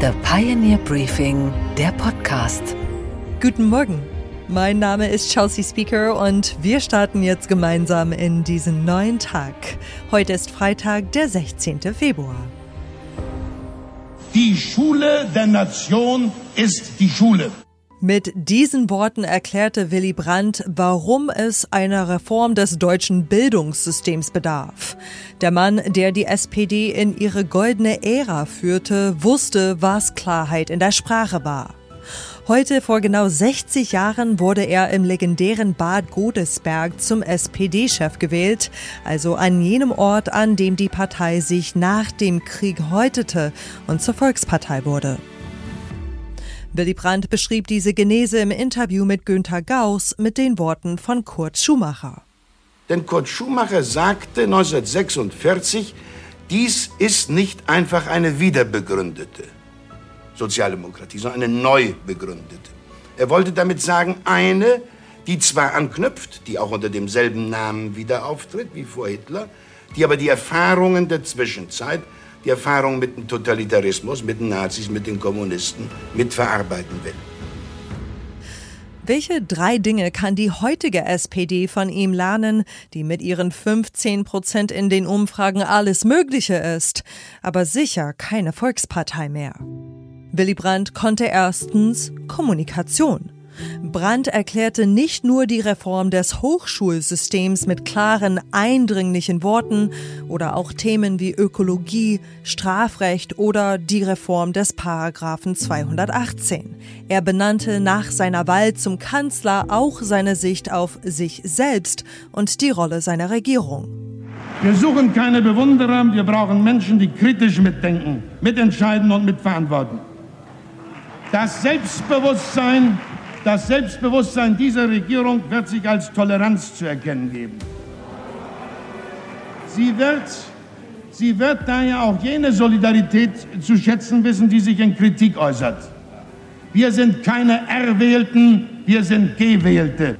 The Pioneer Briefing, der Podcast. Guten Morgen. Mein Name ist Chelsea Speaker und wir starten jetzt gemeinsam in diesen neuen Tag. Heute ist Freitag, der 16. Februar. Die Schule der Nation ist die Schule. Mit diesen Worten erklärte Willy Brandt, warum es einer Reform des deutschen Bildungssystems bedarf. Der Mann, der die SPD in ihre goldene Ära führte, wusste, was Klarheit in der Sprache war. Heute vor genau 60 Jahren wurde er im legendären Bad Godesberg zum SPD-Chef gewählt, also an jenem Ort, an dem die Partei sich nach dem Krieg häutete und zur Volkspartei wurde. Willy Brandt beschrieb diese Genese im Interview mit Günther Gauss mit den Worten von Kurt Schumacher. Denn Kurt Schumacher sagte 1946, dies ist nicht einfach eine wiederbegründete Sozialdemokratie, sondern eine neu begründete. Er wollte damit sagen, eine, die zwar anknüpft, die auch unter demselben Namen wieder auftritt wie vor Hitler, die aber die Erfahrungen der Zwischenzeit die Erfahrung mit dem Totalitarismus, mit den Nazis, mit den Kommunisten mitverarbeiten will. Welche drei Dinge kann die heutige SPD von ihm lernen, die mit ihren 15 Prozent in den Umfragen alles Mögliche ist, aber sicher keine Volkspartei mehr? Willy Brandt konnte erstens Kommunikation. Brandt erklärte nicht nur die Reform des Hochschulsystems mit klaren, eindringlichen Worten oder auch Themen wie Ökologie, Strafrecht oder die Reform des Paragraphen 218. Er benannte nach seiner Wahl zum Kanzler auch seine Sicht auf sich selbst und die Rolle seiner Regierung. Wir suchen keine Bewunderer, wir brauchen Menschen, die kritisch mitdenken, mitentscheiden und mitverantworten. Das Selbstbewusstsein das Selbstbewusstsein dieser Regierung wird sich als Toleranz zu erkennen geben. Sie wird, sie wird daher auch jene Solidarität zu schätzen wissen, die sich in Kritik äußert. Wir sind keine Erwählten, wir sind Gewählte.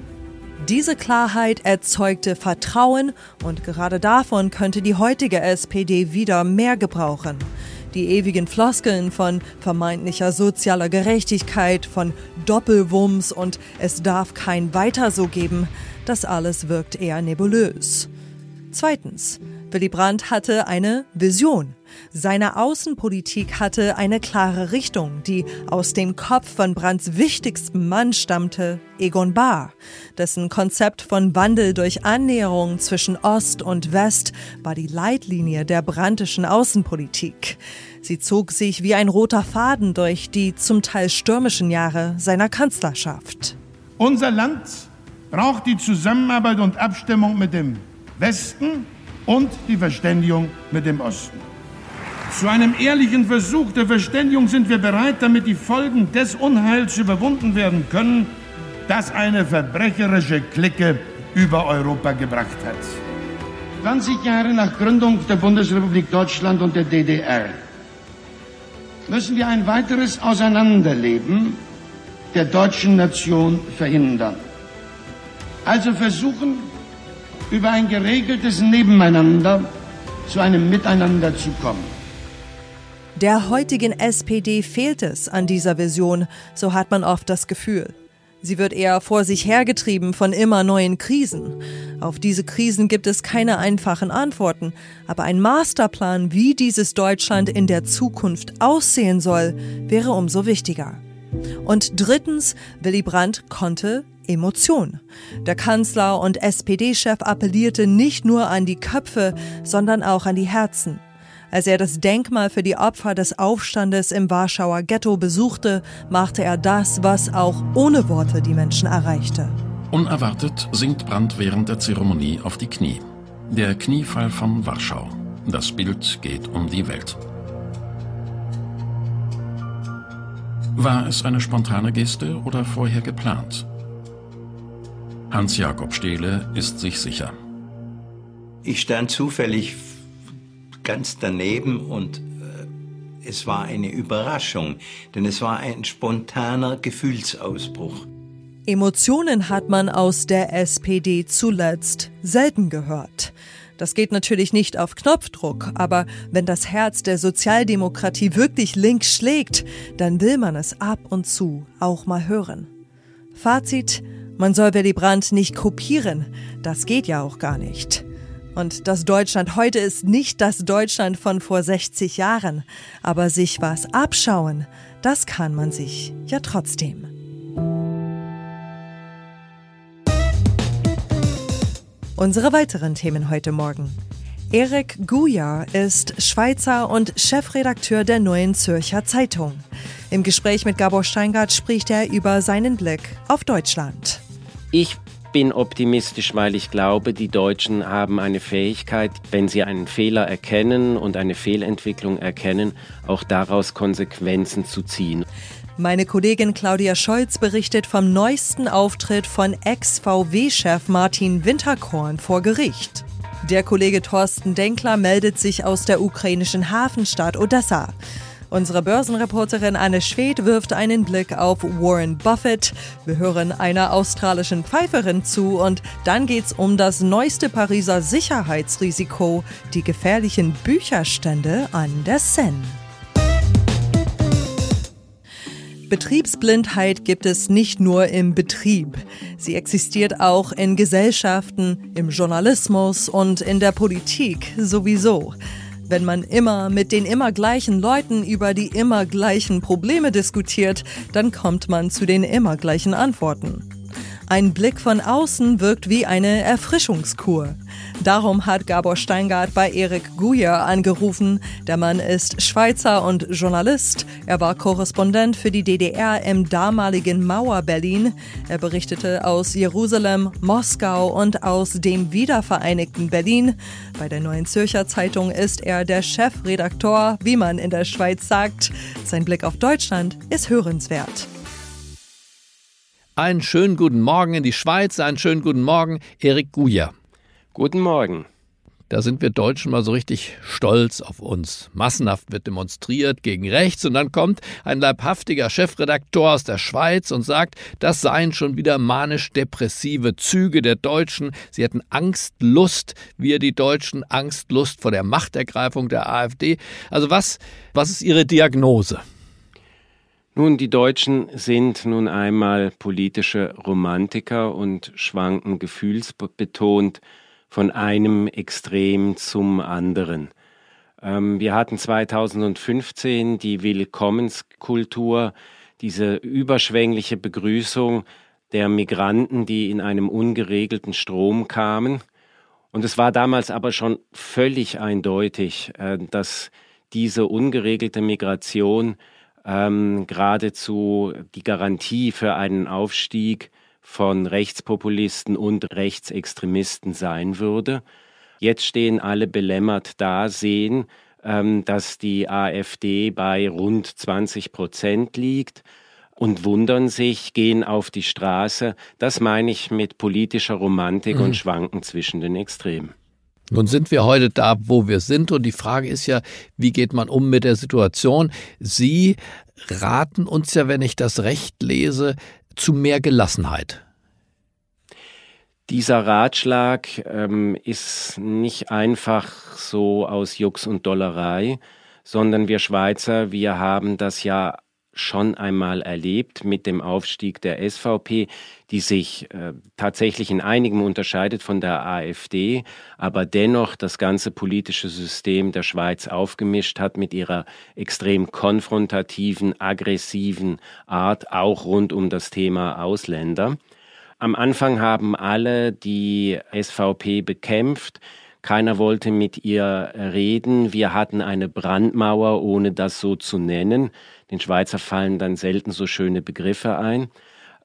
Diese Klarheit erzeugte Vertrauen und gerade davon könnte die heutige SPD wieder mehr gebrauchen. Die ewigen Floskeln von vermeintlicher sozialer Gerechtigkeit, von Doppelwumms und es darf kein Weiter so geben, das alles wirkt eher nebulös. Zweitens, Willy Brandt hatte eine Vision. Seine Außenpolitik hatte eine klare Richtung, die aus dem Kopf von Brandts wichtigstem Mann stammte, Egon Bahr. Dessen Konzept von Wandel durch Annäherung zwischen Ost und West war die Leitlinie der brandtischen Außenpolitik. Sie zog sich wie ein roter Faden durch die zum Teil stürmischen Jahre seiner Kanzlerschaft. Unser Land braucht die Zusammenarbeit und Abstimmung mit dem Westen und die Verständigung mit dem Osten. Zu einem ehrlichen Versuch der Verständigung sind wir bereit, damit die Folgen des Unheils überwunden werden können, das eine verbrecherische Clique über Europa gebracht hat. 20 Jahre nach Gründung der Bundesrepublik Deutschland und der DDR müssen wir ein weiteres Auseinanderleben der deutschen Nation verhindern. Also versuchen, über ein geregeltes Nebeneinander zu einem Miteinander zu kommen. Der heutigen SPD fehlt es an dieser Vision, so hat man oft das Gefühl. Sie wird eher vor sich hergetrieben von immer neuen Krisen. Auf diese Krisen gibt es keine einfachen Antworten, aber ein Masterplan, wie dieses Deutschland in der Zukunft aussehen soll, wäre umso wichtiger. Und drittens, Willy Brandt konnte Emotion. Der Kanzler und SPD-Chef appellierte nicht nur an die Köpfe, sondern auch an die Herzen. Als er das Denkmal für die Opfer des Aufstandes im Warschauer Ghetto besuchte, machte er das, was auch ohne Worte die Menschen erreichte. Unerwartet sinkt Brandt während der Zeremonie auf die Knie. Der Kniefall von Warschau. Das Bild geht um die Welt. War es eine spontane Geste oder vorher geplant? Hans-Jakob Stehle ist sich sicher. Ich stand zufällig ganz daneben und äh, es war eine Überraschung, denn es war ein spontaner Gefühlsausbruch. Emotionen hat man aus der SPD zuletzt selten gehört. Das geht natürlich nicht auf Knopfdruck, aber wenn das Herz der Sozialdemokratie wirklich links schlägt, dann will man es ab und zu auch mal hören. Fazit, man soll Willy Brandt nicht kopieren, das geht ja auch gar nicht. Und das Deutschland heute ist nicht das Deutschland von vor 60 Jahren, aber sich was abschauen, das kann man sich ja trotzdem. Unsere weiteren Themen heute Morgen. Erik Gujar ist Schweizer und Chefredakteur der Neuen Zürcher Zeitung. Im Gespräch mit Gabor Steingart spricht er über seinen Blick auf Deutschland. Ich bin optimistisch, weil ich glaube, die Deutschen haben eine Fähigkeit, wenn sie einen Fehler erkennen und eine Fehlentwicklung erkennen, auch daraus Konsequenzen zu ziehen. Meine Kollegin Claudia Scholz berichtet vom neuesten Auftritt von Ex-VW-Chef Martin Winterkorn vor Gericht. Der Kollege Thorsten Denkler meldet sich aus der ukrainischen Hafenstadt Odessa. Unsere Börsenreporterin Anne Schwedt wirft einen Blick auf Warren Buffett. Wir hören einer australischen Pfeiferin zu und dann geht's um das neueste Pariser Sicherheitsrisiko, die gefährlichen Bücherstände an der Seine. Betriebsblindheit gibt es nicht nur im Betrieb. Sie existiert auch in Gesellschaften, im Journalismus und in der Politik sowieso. Wenn man immer mit den immer gleichen Leuten über die immer gleichen Probleme diskutiert, dann kommt man zu den immer gleichen Antworten. Ein Blick von außen wirkt wie eine Erfrischungskur. Darum hat Gabor Steingart bei Erik Guyer angerufen. Der Mann ist Schweizer und Journalist. Er war Korrespondent für die DDR im damaligen Mauer-Berlin. Er berichtete aus Jerusalem, Moskau und aus dem wiedervereinigten Berlin. Bei der Neuen Zürcher Zeitung ist er der Chefredaktor, wie man in der Schweiz sagt. Sein Blick auf Deutschland ist hörenswert. Einen schönen guten Morgen in die Schweiz, einen schönen guten Morgen, Erik Guja. Guten Morgen. Da sind wir Deutschen mal so richtig stolz auf uns. Massenhaft wird demonstriert gegen rechts und dann kommt ein leibhaftiger Chefredaktor aus der Schweiz und sagt, das seien schon wieder manisch-depressive Züge der Deutschen. Sie hätten Angst, Lust, wir die Deutschen, Angst, Lust vor der Machtergreifung der AfD. Also was, was ist Ihre Diagnose? Nun, die Deutschen sind nun einmal politische Romantiker und schwanken gefühlsbetont von einem Extrem zum anderen. Ähm, wir hatten 2015 die Willkommenskultur, diese überschwängliche Begrüßung der Migranten, die in einem ungeregelten Strom kamen. Und es war damals aber schon völlig eindeutig, äh, dass diese ungeregelte Migration ähm, geradezu die Garantie für einen Aufstieg von Rechtspopulisten und Rechtsextremisten sein würde. Jetzt stehen alle belämmert da, sehen, ähm, dass die AfD bei rund 20 Prozent liegt und wundern sich, gehen auf die Straße. Das meine ich mit politischer Romantik mhm. und Schwanken zwischen den Extremen. Nun sind wir heute da, wo wir sind und die Frage ist ja, wie geht man um mit der Situation? Sie raten uns ja, wenn ich das recht lese, zu mehr Gelassenheit. Dieser Ratschlag ähm, ist nicht einfach so aus Jux und Dollerei, sondern wir Schweizer, wir haben das ja schon einmal erlebt mit dem Aufstieg der SVP, die sich äh, tatsächlich in einigem unterscheidet von der AfD, aber dennoch das ganze politische System der Schweiz aufgemischt hat mit ihrer extrem konfrontativen, aggressiven Art, auch rund um das Thema Ausländer. Am Anfang haben alle die SVP bekämpft. Keiner wollte mit ihr reden. Wir hatten eine Brandmauer, ohne das so zu nennen. Den Schweizer fallen dann selten so schöne Begriffe ein.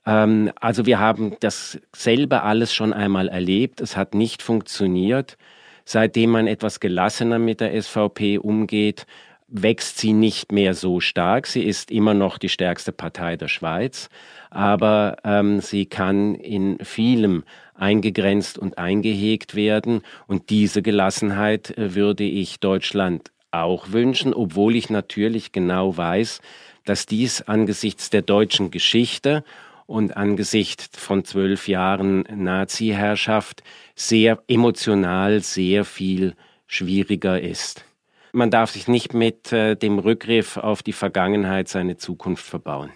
Ähm, also wir haben dasselbe alles schon einmal erlebt. Es hat nicht funktioniert. Seitdem man etwas gelassener mit der SVP umgeht, wächst sie nicht mehr so stark. Sie ist immer noch die stärkste Partei der Schweiz, aber ähm, sie kann in vielem eingegrenzt und eingehegt werden. Und diese Gelassenheit äh, würde ich Deutschland auch wünschen, obwohl ich natürlich genau weiß, dass dies angesichts der deutschen Geschichte und angesichts von zwölf Jahren Nazi-Herrschaft sehr emotional sehr viel schwieriger ist. Man darf sich nicht mit äh, dem Rückgriff auf die Vergangenheit seine Zukunft verbauen.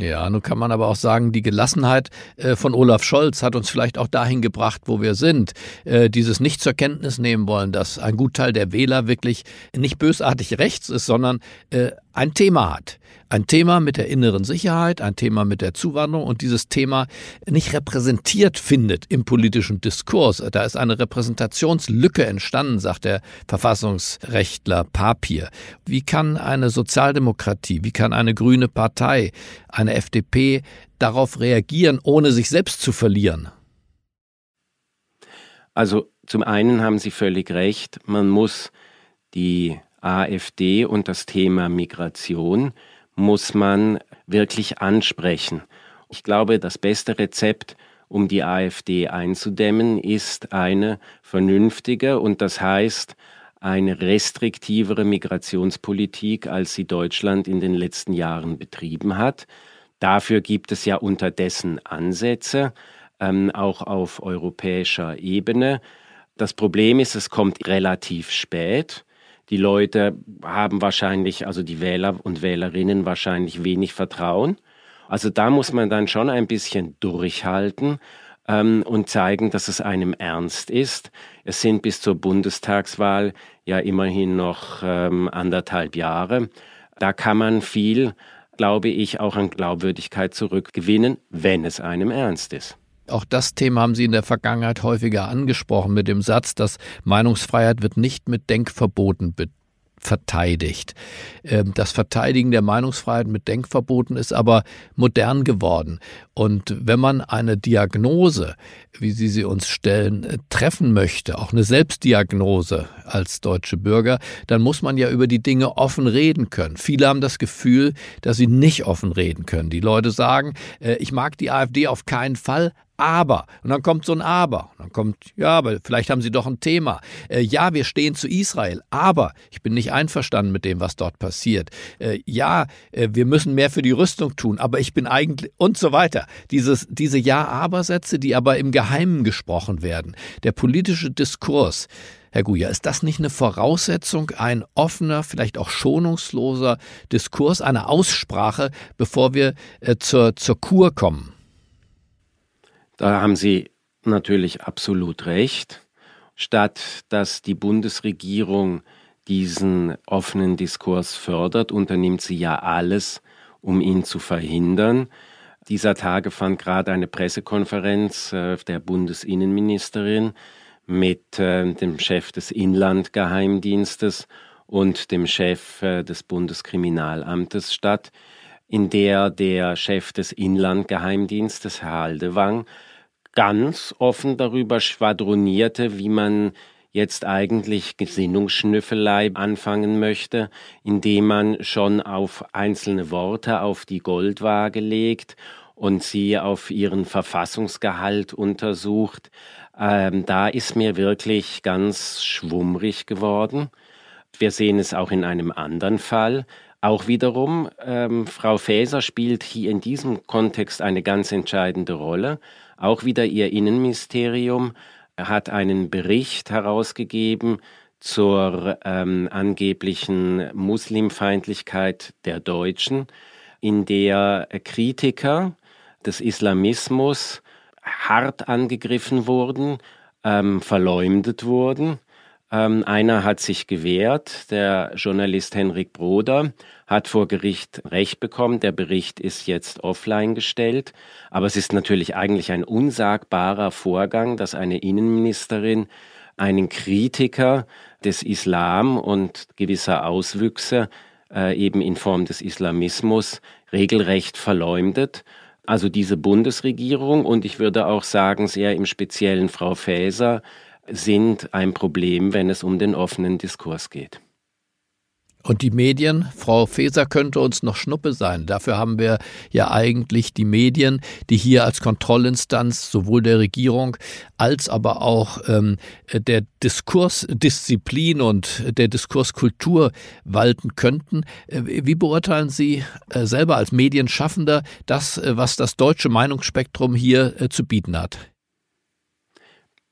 Ja, nun kann man aber auch sagen, die Gelassenheit äh, von Olaf Scholz hat uns vielleicht auch dahin gebracht, wo wir sind. Äh, dieses nicht zur Kenntnis nehmen wollen, dass ein Gutteil der Wähler wirklich nicht bösartig rechts ist, sondern äh, ein Thema hat. Ein Thema mit der inneren Sicherheit, ein Thema mit der Zuwanderung und dieses Thema nicht repräsentiert findet im politischen Diskurs. Da ist eine Repräsentationslücke entstanden, sagt der Verfassungsrechtler Papier. Wie kann eine Sozialdemokratie, wie kann eine grüne Partei, eine FDP darauf reagieren, ohne sich selbst zu verlieren? Also zum einen haben Sie völlig recht, man muss die AfD und das Thema Migration muss man wirklich ansprechen. Ich glaube, das beste Rezept, um die AfD einzudämmen, ist eine vernünftige und das heißt eine restriktivere Migrationspolitik, als sie Deutschland in den letzten Jahren betrieben hat. Dafür gibt es ja unterdessen Ansätze, ähm, auch auf europäischer Ebene. Das Problem ist, es kommt relativ spät. Die Leute haben wahrscheinlich, also die Wähler und Wählerinnen wahrscheinlich wenig Vertrauen. Also da muss man dann schon ein bisschen durchhalten ähm, und zeigen, dass es einem ernst ist. Es sind bis zur Bundestagswahl ja immerhin noch ähm, anderthalb Jahre. Da kann man viel, glaube ich, auch an Glaubwürdigkeit zurückgewinnen, wenn es einem ernst ist. Auch das Thema haben Sie in der Vergangenheit häufiger angesprochen mit dem Satz, dass Meinungsfreiheit wird nicht mit Denkverboten verteidigt. Ähm, das Verteidigen der Meinungsfreiheit mit Denkverboten ist aber modern geworden. Und wenn man eine Diagnose, wie Sie sie uns stellen, äh, treffen möchte, auch eine Selbstdiagnose als deutsche Bürger, dann muss man ja über die Dinge offen reden können. Viele haben das Gefühl, dass sie nicht offen reden können. Die Leute sagen, äh, ich mag die AfD auf keinen Fall, aber, und dann kommt so ein Aber, und dann kommt, ja, aber vielleicht haben Sie doch ein Thema. Äh, ja, wir stehen zu Israel, aber ich bin nicht einverstanden mit dem, was dort passiert. Äh, ja, äh, wir müssen mehr für die Rüstung tun, aber ich bin eigentlich, und so weiter. Dieses, diese Ja-Aber-Sätze, die aber im Geheimen gesprochen werden. Der politische Diskurs, Herr Guja, ist das nicht eine Voraussetzung, ein offener, vielleicht auch schonungsloser Diskurs, eine Aussprache, bevor wir äh, zur, zur Kur kommen? Da haben Sie natürlich absolut recht. Statt dass die Bundesregierung diesen offenen Diskurs fördert, unternimmt sie ja alles, um ihn zu verhindern. Dieser Tage fand gerade eine Pressekonferenz äh, der Bundesinnenministerin mit äh, dem Chef des Inlandgeheimdienstes und dem Chef äh, des Bundeskriminalamtes statt, in der der Chef des Inlandgeheimdienstes, Herr Haldewang, ganz offen darüber schwadronierte, wie man jetzt eigentlich Gesinnungsschnüffelei anfangen möchte, indem man schon auf einzelne Worte auf die Goldwaage legt und sie auf ihren Verfassungsgehalt untersucht. Ähm, da ist mir wirklich ganz schwummrig geworden. Wir sehen es auch in einem anderen Fall. Auch wiederum, ähm, Frau Faeser spielt hier in diesem Kontext eine ganz entscheidende Rolle. Auch wieder ihr Innenministerium hat einen Bericht herausgegeben zur ähm, angeblichen Muslimfeindlichkeit der Deutschen, in der Kritiker des Islamismus hart angegriffen wurden, ähm, verleumdet wurden. Ähm, einer hat sich gewehrt, der Journalist Henrik Broder hat vor Gericht Recht bekommen. Der Bericht ist jetzt offline gestellt. Aber es ist natürlich eigentlich ein unsagbarer Vorgang, dass eine Innenministerin einen Kritiker des Islam und gewisser Auswüchse äh, eben in Form des Islamismus regelrecht verleumdet. Also diese Bundesregierung und ich würde auch sagen, sehr im Speziellen Frau Faeser, sind ein Problem, wenn es um den offenen Diskurs geht. Und die Medien, Frau Feser könnte uns noch Schnuppe sein. Dafür haben wir ja eigentlich die Medien, die hier als Kontrollinstanz sowohl der Regierung als aber auch ähm, der Diskursdisziplin und der Diskurskultur walten könnten. Äh, wie beurteilen Sie äh, selber als Medienschaffender das, äh, was das deutsche Meinungsspektrum hier zu bieten hat?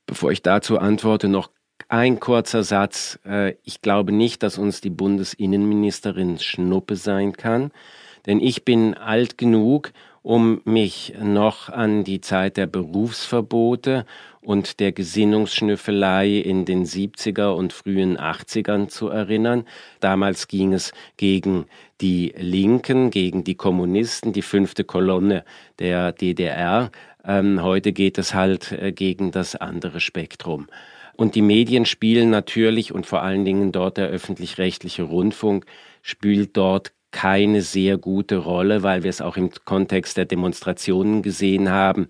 Bevor ich dazu antworte, noch ein kurzer Satz. Äh, ich glaube nicht, dass uns die Bundesinnenministerin Schnuppe sein kann, denn ich bin alt genug, um mich noch an die Zeit der Berufsverbote und der Gesinnungsschnüffelei in den 70er und frühen 80ern zu erinnern. Damals ging es gegen die Linken, gegen die Kommunisten, die fünfte Kolonne der DDR. Ähm, heute geht es halt äh, gegen das andere Spektrum. Und die Medien spielen natürlich und vor allen Dingen dort der öffentlich-rechtliche Rundfunk spielt dort keine sehr gute Rolle, weil wir es auch im Kontext der Demonstrationen gesehen haben.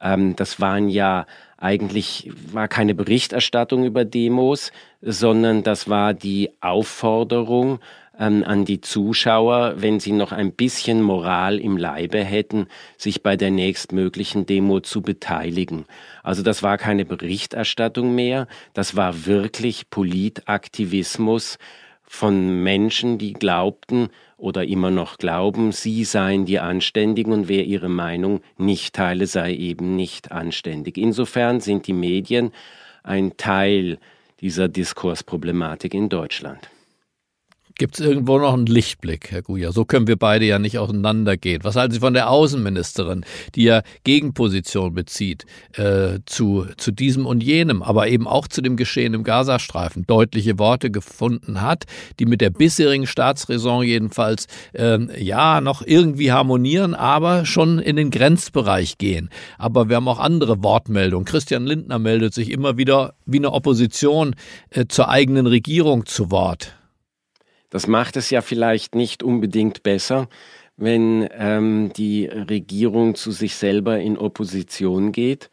Ähm, das waren ja eigentlich war keine Berichterstattung über Demos, sondern das war die Aufforderung ähm, an die Zuschauer, wenn sie noch ein bisschen Moral im Leibe hätten, sich bei der nächstmöglichen Demo zu beteiligen. Also das war keine Berichterstattung mehr, das war wirklich Politaktivismus von Menschen, die glaubten oder immer noch glauben, sie seien die Anständigen und wer ihre Meinung nicht teile, sei eben nicht anständig. Insofern sind die Medien ein Teil dieser Diskursproblematik in Deutschland. Gibt es irgendwo noch einen Lichtblick, Herr Guja? So können wir beide ja nicht auseinandergehen. Was halten Sie von der Außenministerin, die ja Gegenposition bezieht äh, zu, zu diesem und jenem, aber eben auch zu dem Geschehen im Gazastreifen, deutliche Worte gefunden hat, die mit der bisherigen Staatsräson jedenfalls äh, ja noch irgendwie harmonieren, aber schon in den Grenzbereich gehen. Aber wir haben auch andere Wortmeldungen. Christian Lindner meldet sich immer wieder wie eine Opposition äh, zur eigenen Regierung zu Wort. Das macht es ja vielleicht nicht unbedingt besser, wenn ähm, die Regierung zu sich selber in Opposition geht.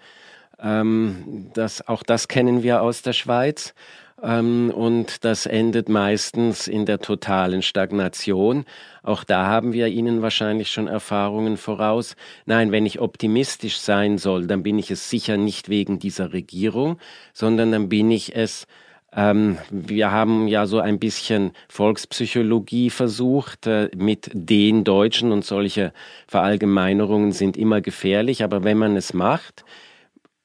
Ähm, das, auch das kennen wir aus der Schweiz. Ähm, und das endet meistens in der totalen Stagnation. Auch da haben wir Ihnen wahrscheinlich schon Erfahrungen voraus. Nein, wenn ich optimistisch sein soll, dann bin ich es sicher nicht wegen dieser Regierung, sondern dann bin ich es ähm, wir haben ja so ein bisschen Volkspsychologie versucht äh, mit den Deutschen und solche Verallgemeinerungen sind immer gefährlich, aber wenn man es macht,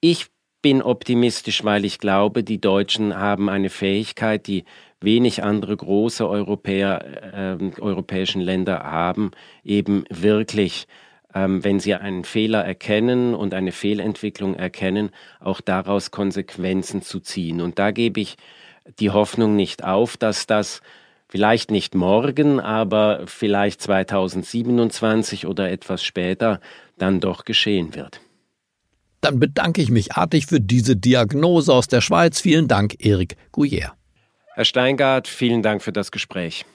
ich bin optimistisch, weil ich glaube, die Deutschen haben eine Fähigkeit, die wenig andere große Europäer, äh, europäischen Länder haben, eben wirklich ähm, wenn sie einen Fehler erkennen und eine Fehlentwicklung erkennen, auch daraus Konsequenzen zu ziehen. Und da gebe ich die Hoffnung nicht auf, dass das vielleicht nicht morgen, aber vielleicht 2027 oder etwas später dann doch geschehen wird. Dann bedanke ich mich artig für diese Diagnose aus der Schweiz. Vielen Dank, Erik Gouyer. Herr Steingart, vielen Dank für das Gespräch.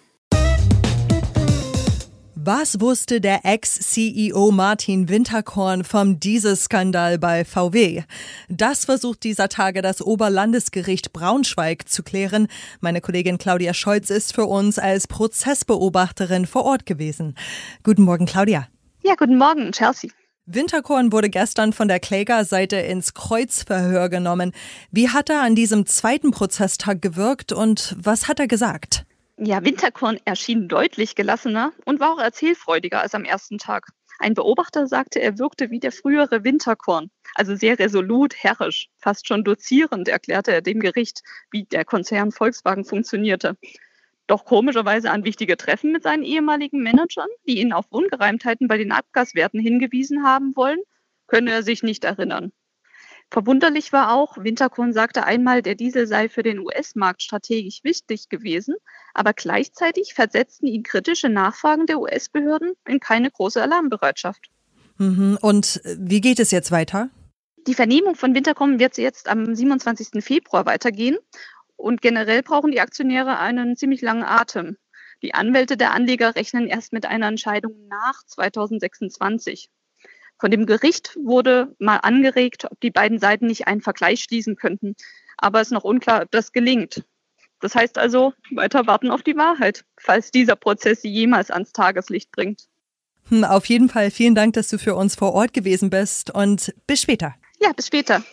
Was wusste der Ex-CEO Martin Winterkorn vom Dieselskandal bei VW? Das versucht dieser Tage das Oberlandesgericht Braunschweig zu klären. Meine Kollegin Claudia Scholz ist für uns als Prozessbeobachterin vor Ort gewesen. Guten Morgen, Claudia. Ja, guten Morgen, Chelsea. Winterkorn wurde gestern von der Klägerseite ins Kreuzverhör genommen. Wie hat er an diesem zweiten Prozesstag gewirkt und was hat er gesagt? Ja, Winterkorn erschien deutlich gelassener und war auch erzählfreudiger als am ersten Tag. Ein Beobachter sagte, er wirkte wie der frühere Winterkorn, also sehr resolut, herrisch, fast schon dozierend erklärte er dem Gericht, wie der Konzern Volkswagen funktionierte. Doch komischerweise an wichtige Treffen mit seinen ehemaligen Managern, die ihn auf Ungereimtheiten bei den Abgaswerten hingewiesen haben wollen, könne er sich nicht erinnern. Verwunderlich war auch, Winterkorn sagte einmal, der Diesel sei für den US-Markt strategisch wichtig gewesen, aber gleichzeitig versetzten ihn kritische Nachfragen der US-Behörden in keine große Alarmbereitschaft. Mhm. Und wie geht es jetzt weiter? Die Vernehmung von Winterkorn wird jetzt am 27. Februar weitergehen. Und generell brauchen die Aktionäre einen ziemlich langen Atem. Die Anwälte der Anleger rechnen erst mit einer Entscheidung nach 2026. Von dem Gericht wurde mal angeregt, ob die beiden Seiten nicht einen Vergleich schließen könnten. Aber es ist noch unklar, ob das gelingt. Das heißt also, weiter warten auf die Wahrheit, falls dieser Prozess sie jemals ans Tageslicht bringt. Hm, auf jeden Fall vielen Dank, dass du für uns vor Ort gewesen bist und bis später. Ja, bis später.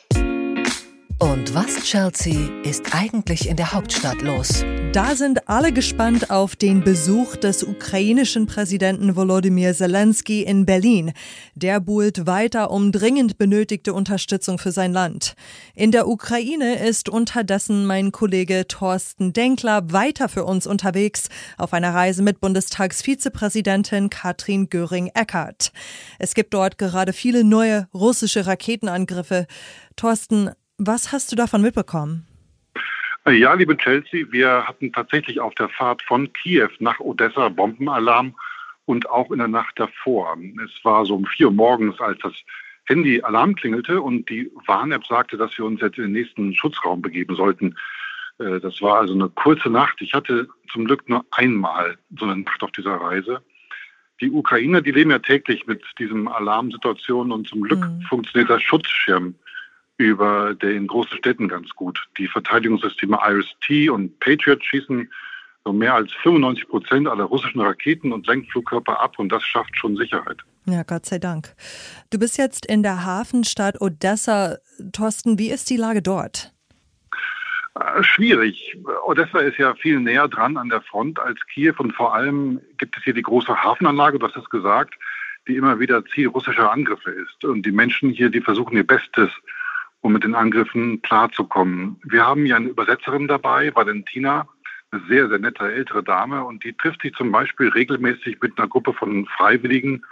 Und was, Chelsea, ist eigentlich in der Hauptstadt los? Da sind alle gespannt auf den Besuch des ukrainischen Präsidenten Volodymyr Zelensky in Berlin. Der buhlt weiter um dringend benötigte Unterstützung für sein Land. In der Ukraine ist unterdessen mein Kollege Thorsten Denkler weiter für uns unterwegs auf einer Reise mit Bundestagsvizepräsidentin Katrin Göring-Eckardt. Es gibt dort gerade viele neue russische Raketenangriffe. Thorsten, was hast du davon mitbekommen? Ja, liebe Chelsea, wir hatten tatsächlich auf der Fahrt von Kiew nach Odessa Bombenalarm und auch in der Nacht davor. Es war so um vier Uhr morgens, als das Handy Alarm klingelte und die Warn-App sagte, dass wir uns jetzt in den nächsten Schutzraum begeben sollten. Äh, das war also eine kurze Nacht. Ich hatte zum Glück nur einmal so eine Nacht auf dieser Reise. Die Ukrainer, die leben ja täglich mit diesen Alarmsituationen und zum Glück mhm. funktioniert der Schutzschirm über der in großen Städten ganz gut. Die Verteidigungssysteme IRIS-T und Patriot schießen so mehr als 95 Prozent aller russischen Raketen und Lenkflugkörper ab und das schafft schon Sicherheit. Ja, Gott sei Dank. Du bist jetzt in der Hafenstadt Odessa. Thorsten, wie ist die Lage dort? Äh, schwierig. Odessa ist ja viel näher dran an der Front als Kiew und vor allem gibt es hier die große Hafenanlage, du hast es gesagt, die immer wieder Ziel russischer Angriffe ist. Und die Menschen hier, die versuchen ihr Bestes, um mit den Angriffen klarzukommen. Wir haben ja eine Übersetzerin dabei, Valentina, eine sehr, sehr nette ältere Dame und die trifft sich zum Beispiel regelmäßig mit einer Gruppe von Freiwilligen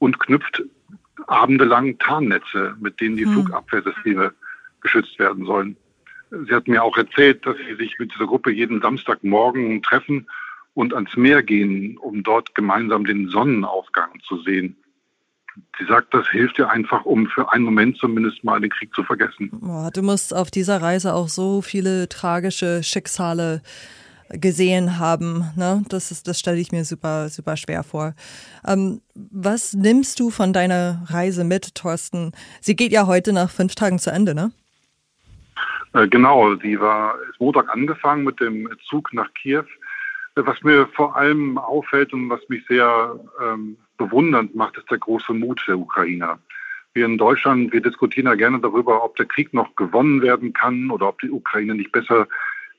und knüpft abendelang Tarnnetze, mit denen die hm. Flugabwehrsysteme geschützt werden sollen. Sie hat mir auch erzählt, dass sie sich mit dieser Gruppe jeden Samstagmorgen treffen und ans Meer gehen, um dort gemeinsam den Sonnenaufgang zu sehen. Sie sagt, das hilft dir einfach, um für einen Moment zumindest mal den Krieg zu vergessen. Du musst auf dieser Reise auch so viele tragische Schicksale gesehen haben. Ne? Das, ist, das stelle ich mir super, super schwer vor. Ähm, was nimmst du von deiner Reise mit, Thorsten? Sie geht ja heute nach fünf Tagen zu Ende, ne? Äh, genau, sie war ist Montag angefangen mit dem Zug nach Kiew. Was mir vor allem auffällt und was mich sehr ähm, bewundernd macht, ist der große Mut der Ukrainer. Wir in Deutschland, wir diskutieren ja gerne darüber, ob der Krieg noch gewonnen werden kann oder ob die Ukraine nicht besser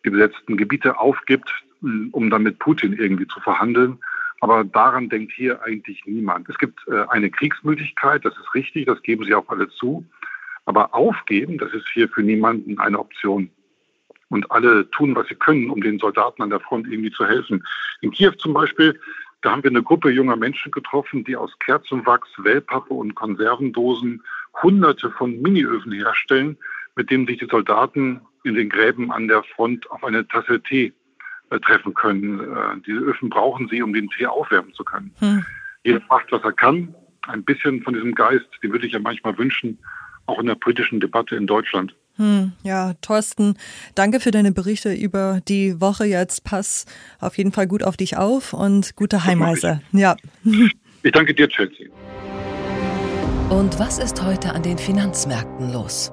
die besetzten Gebiete aufgibt, um dann mit Putin irgendwie zu verhandeln. Aber daran denkt hier eigentlich niemand. Es gibt äh, eine Kriegsmüdigkeit, das ist richtig, das geben sie auch alle zu. Aber aufgeben, das ist hier für niemanden eine Option. Und alle tun, was sie können, um den Soldaten an der Front irgendwie zu helfen. In Kiew zum Beispiel da haben wir eine Gruppe junger Menschen getroffen, die aus Kerzenwachs, Wellpappe und Konservendosen hunderte von Miniöfen herstellen, mit denen sich die Soldaten in den Gräben an der Front auf eine Tasse Tee äh, treffen können. Äh, diese Öfen brauchen sie, um den Tee aufwärmen zu können. Hm. Jeder macht, was er kann. Ein bisschen von diesem Geist, den würde ich ja manchmal wünschen, auch in der politischen Debatte in Deutschland. Hm, ja, Thorsten, danke für deine Berichte über die Woche jetzt. Pass auf jeden Fall gut auf dich auf und gute Heimreise. Ja. Ich danke dir, Chelsea. Und was ist heute an den Finanzmärkten los?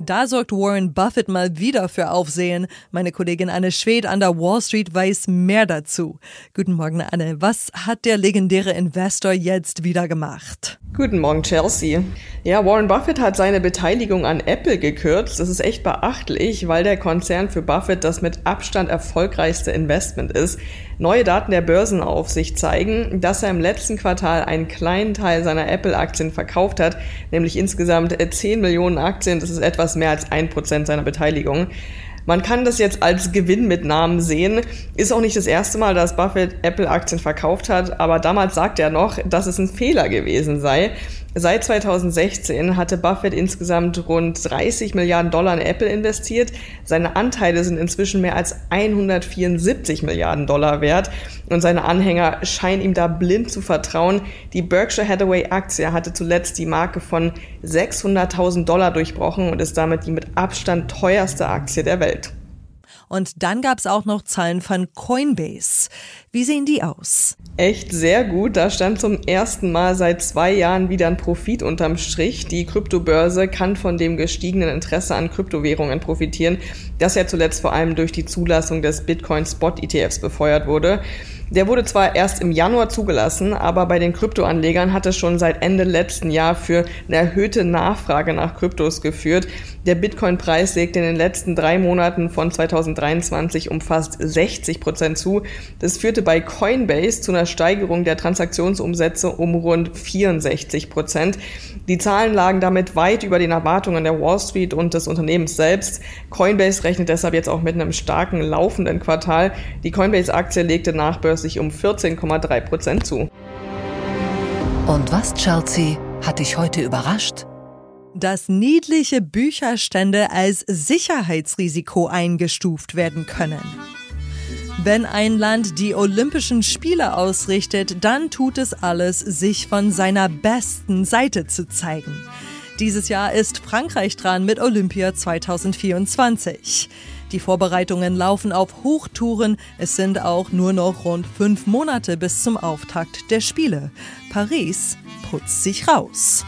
Da sorgt Warren Buffett mal wieder für Aufsehen. Meine Kollegin Anne Schwed an der Wall Street weiß mehr dazu. Guten Morgen, Anne. Was hat der legendäre Investor jetzt wieder gemacht? Guten Morgen, Chelsea. Ja, Warren Buffett hat seine Beteiligung an Apple gekürzt. Das ist echt beachtlich, weil der Konzern für Buffett das mit Abstand erfolgreichste Investment ist. Neue Daten der Börsenaufsicht zeigen, dass er im letzten Quartal einen kleinen Teil seiner Apple-Aktien verkauft hat, nämlich insgesamt 10 Millionen Aktien. Das ist etwas mehr als ein Prozent seiner Beteiligung. Man kann das jetzt als Gewinn mit Namen sehen. Ist auch nicht das erste Mal, dass Buffett Apple-Aktien verkauft hat, aber damals sagt er noch, dass es ein Fehler gewesen sei. Seit 2016 hatte Buffett insgesamt rund 30 Milliarden Dollar in Apple investiert. Seine Anteile sind inzwischen mehr als 174 Milliarden Dollar wert und seine Anhänger scheinen ihm da blind zu vertrauen. Die Berkshire Hathaway Aktie hatte zuletzt die Marke von 600.000 Dollar durchbrochen und ist damit die mit Abstand teuerste Aktie der Welt. Und dann gab es auch noch Zahlen von Coinbase. Wie sehen die aus? Echt sehr gut. Da stand zum ersten Mal seit zwei Jahren wieder ein Profit unterm Strich. Die Kryptobörse kann von dem gestiegenen Interesse an Kryptowährungen profitieren, das ja zuletzt vor allem durch die Zulassung des Bitcoin Spot ETFs befeuert wurde. Der wurde zwar erst im Januar zugelassen, aber bei den Kryptoanlegern hat es schon seit Ende letzten Jahr für eine erhöhte Nachfrage nach Kryptos geführt. Der Bitcoin-Preis legte in den letzten drei Monaten von 2023 um fast 60 Prozent zu. Das führte bei Coinbase zu einer Steigerung der Transaktionsumsätze um rund 64 Prozent. Die Zahlen lagen damit weit über den Erwartungen der Wall Street und des Unternehmens selbst. Coinbase rechnet deshalb jetzt auch mit einem starken laufenden Quartal. Die Coinbase-Aktie legte nachbörslich um 14,3 Prozent zu. Und was, Chelsea, hat dich heute überrascht? dass niedliche Bücherstände als Sicherheitsrisiko eingestuft werden können. Wenn ein Land die Olympischen Spiele ausrichtet, dann tut es alles, sich von seiner besten Seite zu zeigen. Dieses Jahr ist Frankreich dran mit Olympia 2024. Die Vorbereitungen laufen auf Hochtouren. Es sind auch nur noch rund fünf Monate bis zum Auftakt der Spiele. Paris putzt sich raus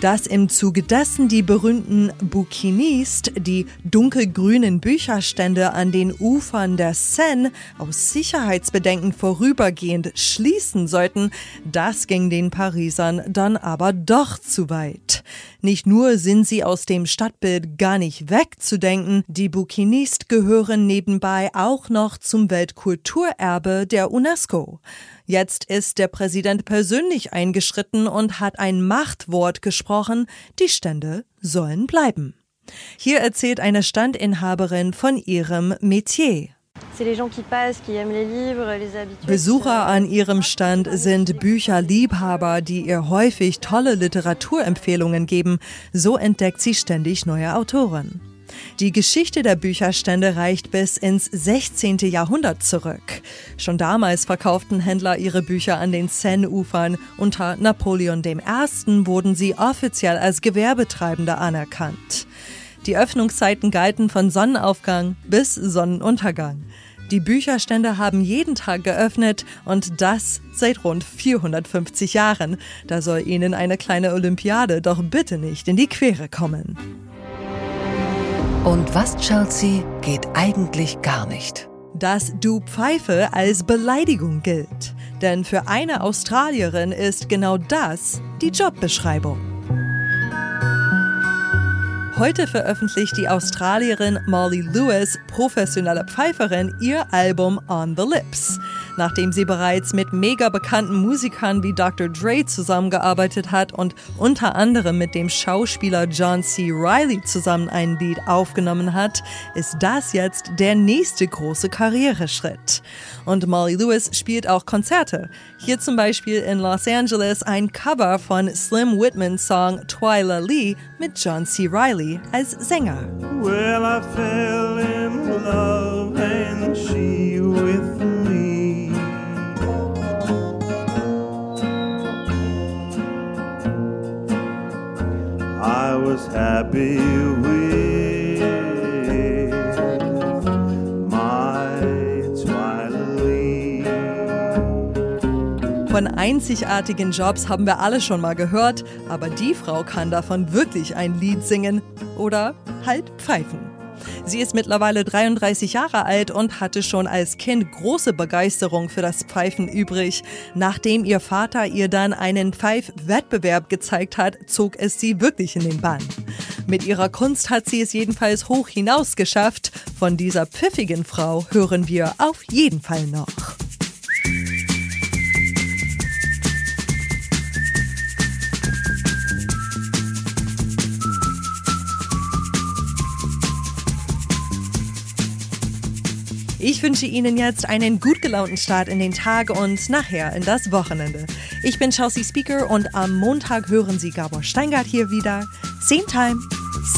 dass im Zuge dessen die berühmten Bouquinistes die dunkelgrünen Bücherstände an den Ufern der Seine aus Sicherheitsbedenken vorübergehend schließen sollten, das ging den Parisern dann aber doch zu weit. Nicht nur sind sie aus dem Stadtbild gar nicht wegzudenken, die Bouquinistes gehören nebenbei auch noch zum Weltkulturerbe der UNESCO. Jetzt ist der Präsident persönlich eingeschritten und hat ein Machtwort gesprochen, die Stände sollen bleiben. Hier erzählt eine Standinhaberin von ihrem Metier. Besucher an ihrem Stand sind Bücherliebhaber, die ihr häufig tolle Literaturempfehlungen geben. So entdeckt sie ständig neue Autoren. Die Geschichte der Bücherstände reicht bis ins 16. Jahrhundert zurück. Schon damals verkauften Händler ihre Bücher an den Seine-Ufern. Unter Napoleon I. wurden sie offiziell als Gewerbetreibende anerkannt. Die Öffnungszeiten galten von Sonnenaufgang bis Sonnenuntergang. Die Bücherstände haben jeden Tag geöffnet und das seit rund 450 Jahren. Da soll ihnen eine kleine Olympiade doch bitte nicht in die Quere kommen. Und was, Chelsea, geht eigentlich gar nicht? Dass du Pfeife als Beleidigung gilt. Denn für eine Australierin ist genau das die Jobbeschreibung. Heute veröffentlicht die Australierin Molly Lewis, professionelle Pfeiferin, ihr Album On the Lips. Nachdem sie bereits mit mega bekannten Musikern wie Dr. Dre zusammengearbeitet hat und unter anderem mit dem Schauspieler John C. Riley zusammen ein Lied aufgenommen hat, ist das jetzt der nächste große Karriereschritt. Und Molly Lewis spielt auch Konzerte. Hier zum Beispiel in Los Angeles ein Cover von Slim Whitmans Song Twyla Lee mit John C. Riley als Sänger. Well, I fell in love and she with me. I was happy with Von einzigartigen Jobs haben wir alle schon mal gehört, aber die Frau kann davon wirklich ein Lied singen oder halt pfeifen. Sie ist mittlerweile 33 Jahre alt und hatte schon als Kind große Begeisterung für das Pfeifen übrig. Nachdem ihr Vater ihr dann einen Pfeifwettbewerb gezeigt hat, zog es sie wirklich in den Bann. Mit ihrer Kunst hat sie es jedenfalls hoch hinaus geschafft. Von dieser pfiffigen Frau hören wir auf jeden Fall noch. Ich wünsche Ihnen jetzt einen gut gelaunten Start in den Tag und nachher in das Wochenende. Ich bin Chelsea Speaker und am Montag hören Sie Gabor Steingart hier wieder. Same time,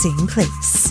same place.